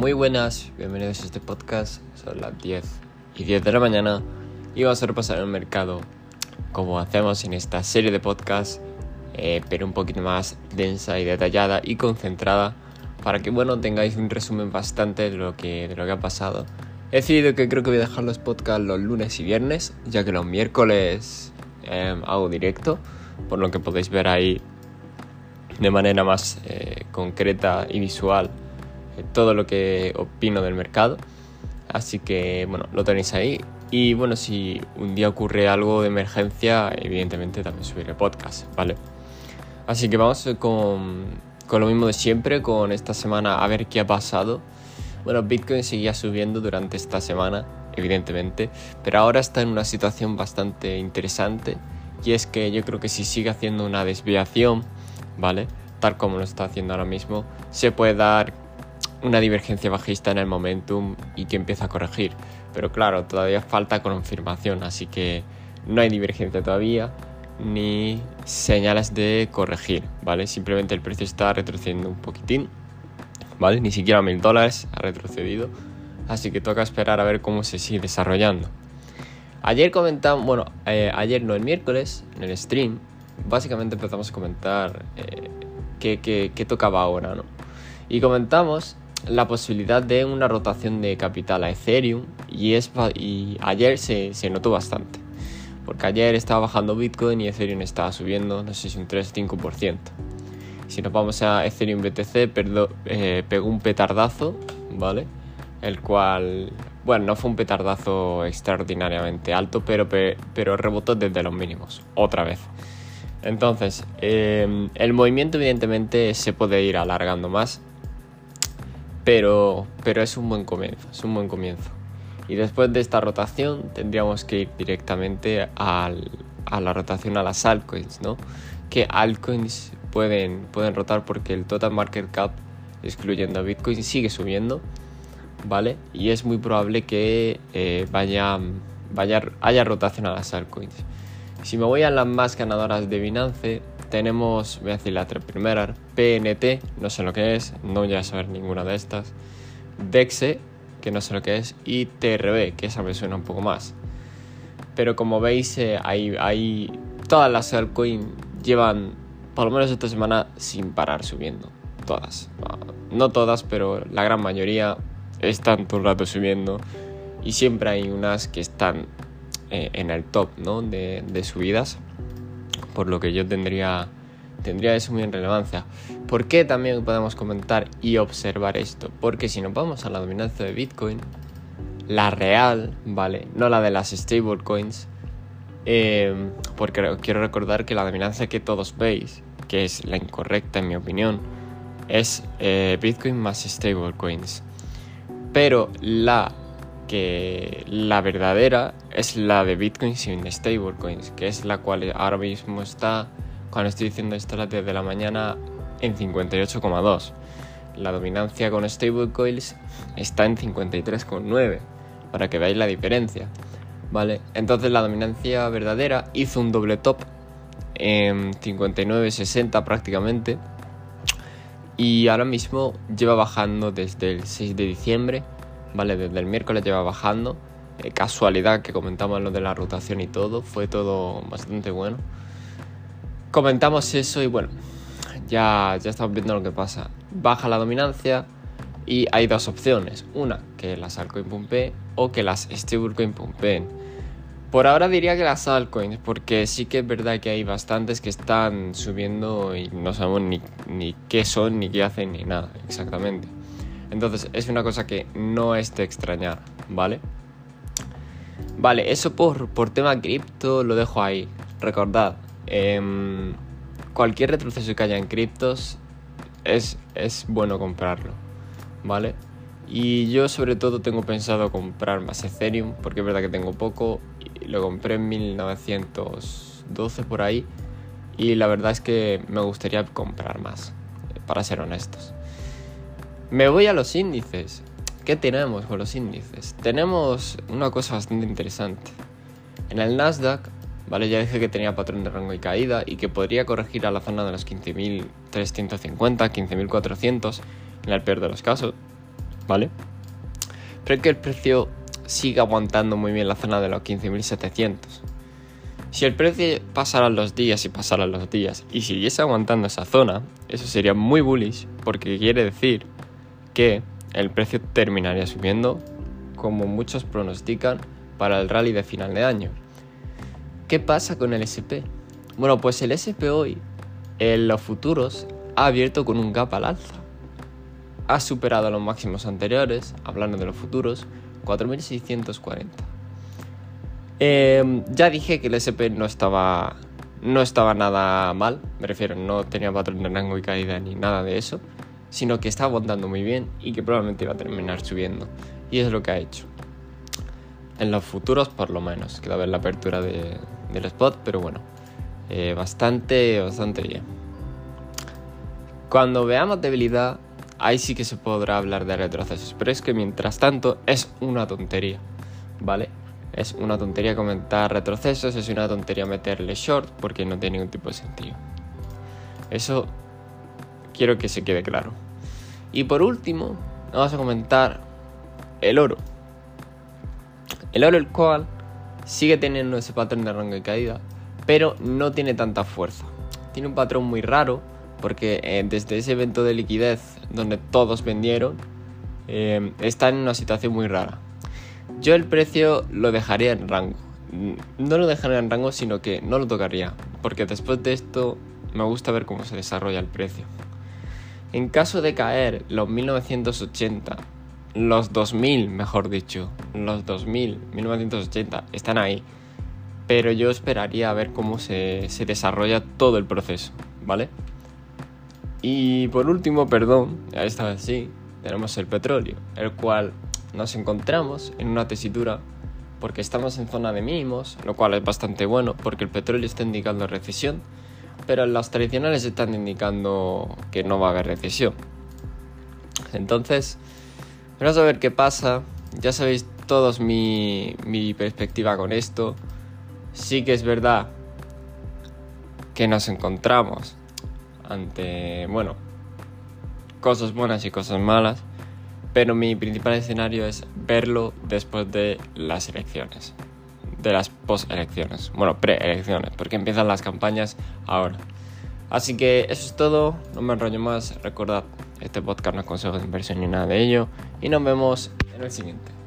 Muy buenas, bienvenidos a este podcast. Son las 10 y 10 de la mañana y vamos a repasar el mercado como hacemos en esta serie de podcasts, eh, pero un poquito más densa y detallada y concentrada para que bueno tengáis un resumen bastante de lo que, de lo que ha pasado. He decidido que creo que voy a dejar los podcasts los lunes y viernes, ya que los miércoles em, hago directo, por lo que podéis ver ahí de manera más eh, concreta y visual todo lo que opino del mercado. Así que bueno, lo tenéis ahí. Y bueno, si un día ocurre algo de emergencia, evidentemente también subiré podcast, ¿vale? Así que vamos con, con lo mismo de siempre, con esta semana a ver qué ha pasado. Bueno, Bitcoin seguía subiendo durante esta semana, evidentemente, pero ahora está en una situación bastante interesante y es que yo creo que si sigue haciendo una desviación, ¿vale? Tal como lo está haciendo ahora mismo, se puede dar una divergencia bajista en el momentum y que empieza a corregir. Pero claro, todavía falta confirmación, así que no hay divergencia todavía ni señales de corregir, ¿vale? Simplemente el precio está retrocediendo un poquitín, ¿vale? Ni siquiera mil dólares ha retrocedido, así que toca esperar a ver cómo se sigue desarrollando. Ayer comentamos, bueno, eh, ayer no, el miércoles, en el stream, básicamente empezamos a comentar eh, qué tocaba ahora, ¿no? Y comentamos la posibilidad de una rotación de capital a Ethereum y, es, y ayer se, se, notó bastante. Porque ayer estaba bajando Bitcoin y Ethereum estaba subiendo, no sé si un 3-5%. Si nos vamos a Ethereum BTC, eh, pegó un petardazo, ¿vale? El cual, bueno, no fue un petardazo extraordinariamente alto, pero, pero rebotó desde los mínimos, otra vez. Entonces, eh, el movimiento evidentemente se puede ir alargando más pero, pero es un buen comienzo, es un buen comienzo. Y después de esta rotación tendríamos que ir directamente a la rotación a las altcoins, ¿no? Que altcoins pueden, pueden rotar porque el total market cap, excluyendo a Bitcoin, sigue subiendo, ¿vale? Y es muy probable que eh, vaya, vaya, haya rotación a las altcoins. Si me voy a las más ganadoras de Binance, tenemos, voy a decir la tres PNT, no sé lo que es, no voy a saber ninguna de estas, DEXE, que no sé lo que es, y TRB, que esa me suena un poco más. Pero como veis, eh, todas las altcoins llevan, por lo menos esta semana, sin parar subiendo. Todas. No todas, pero la gran mayoría están todo el rato subiendo. Y siempre hay unas que están eh, en el top ¿no? de, de subidas por lo que yo tendría, tendría eso muy en relevancia. ¿Por qué también podemos comentar y observar esto? Porque si nos vamos a la dominancia de Bitcoin, la real, ¿vale? No la de las stablecoins, eh, porque quiero recordar que la dominancia que todos veis, que es la incorrecta en mi opinión, es eh, Bitcoin más stablecoins. Pero la que la verdadera es la de Bitcoin sin stablecoins, que es la cual ahora mismo está, cuando estoy diciendo esto a las 10 de la mañana, en 58,2. La dominancia con stablecoins está en 53,9, para que veáis la diferencia. ¿Vale? Entonces la dominancia verdadera hizo un doble top en 59,60 prácticamente. Y ahora mismo lleva bajando desde el 6 de diciembre ¿vale? Desde el miércoles lleva bajando. Eh, casualidad que comentamos lo de la rotación y todo, fue todo bastante bueno. Comentamos eso y bueno, ya, ya estamos viendo lo que pasa. Baja la dominancia y hay dos opciones. Una, que las altcoins pumpeen o que las stablecoins pumpeen. Por ahora diría que las altcoins, porque sí que es verdad que hay bastantes que están subiendo y no sabemos ni, ni qué son, ni qué hacen, ni nada exactamente. Entonces es una cosa que no es de extrañar, ¿vale? Vale, eso por, por tema cripto lo dejo ahí. Recordad, em, cualquier retroceso que haya en criptos es, es bueno comprarlo, ¿vale? Y yo sobre todo tengo pensado comprar más Ethereum, porque es verdad que tengo poco. Lo compré en 1912 por ahí. Y la verdad es que me gustaría comprar más, para ser honestos. Me voy a los índices. ¿Qué tenemos con los índices? Tenemos una cosa bastante interesante. En el Nasdaq, ¿vale? Ya dije que tenía patrón de rango y caída y que podría corregir a la zona de los 15.350, 15.400 en el peor de los casos. ¿vale? Pero que el precio sigue aguantando muy bien la zona de los 15.700. Si el precio pasara los días y pasara los días y siguiese aguantando esa zona, eso sería muy bullish porque quiere decir que el precio terminaría subiendo como muchos pronostican para el rally de final de año. ¿Qué pasa con el SP? Bueno, pues el SP hoy en los futuros ha abierto con un gap al alza. Ha superado los máximos anteriores, hablando de los futuros, 4640. Em, ya dije que el SP no estaba, no estaba nada mal, me refiero, no tenía patrón de rango y caída ni nada de eso, sino que estaba aguantando muy bien y que probablemente iba a terminar subiendo. Y es lo que ha hecho. En los futuros, por lo menos, queda ver la apertura de, del spot, pero bueno, eh, bastante, bastante bien. Cuando veamos debilidad, ahí sí que se podrá hablar de retrocesos. Pero es que mientras tanto es una tontería, ¿vale? Es una tontería comentar retrocesos, es una tontería meterle short porque no tiene ningún tipo de sentido. Eso quiero que se quede claro. Y por último, vamos a comentar el oro. El oro el cual sigue teniendo ese patrón de rango de caída, pero no tiene tanta fuerza. Tiene un patrón muy raro porque eh, desde ese evento de liquidez donde todos vendieron, eh, está en una situación muy rara. Yo el precio lo dejaría en rango. No lo dejaría en rango, sino que no lo tocaría, porque después de esto me gusta ver cómo se desarrolla el precio. En caso de caer los 1980, los 2000, mejor dicho, los 2000, 1980, están ahí, pero yo esperaría a ver cómo se, se desarrolla todo el proceso, ¿vale? Y por último, perdón, esta vez sí, tenemos el petróleo, el cual nos encontramos en una tesitura porque estamos en zona de mínimos, lo cual es bastante bueno porque el petróleo está indicando recesión, pero las tradicionales están indicando que no va a haber recesión. Entonces, vamos a ver qué pasa. Ya sabéis todos mi, mi perspectiva con esto. Sí que es verdad que nos encontramos ante, bueno, cosas buenas y cosas malas, pero mi principal escenario es verlo después de las elecciones, de las post-elecciones, bueno, pre-elecciones, porque empiezan las campañas ahora. Así que eso es todo, no me enrollo más, recordad, este podcast no es consejo de inversión ni nada de ello, y nos vemos en el siguiente.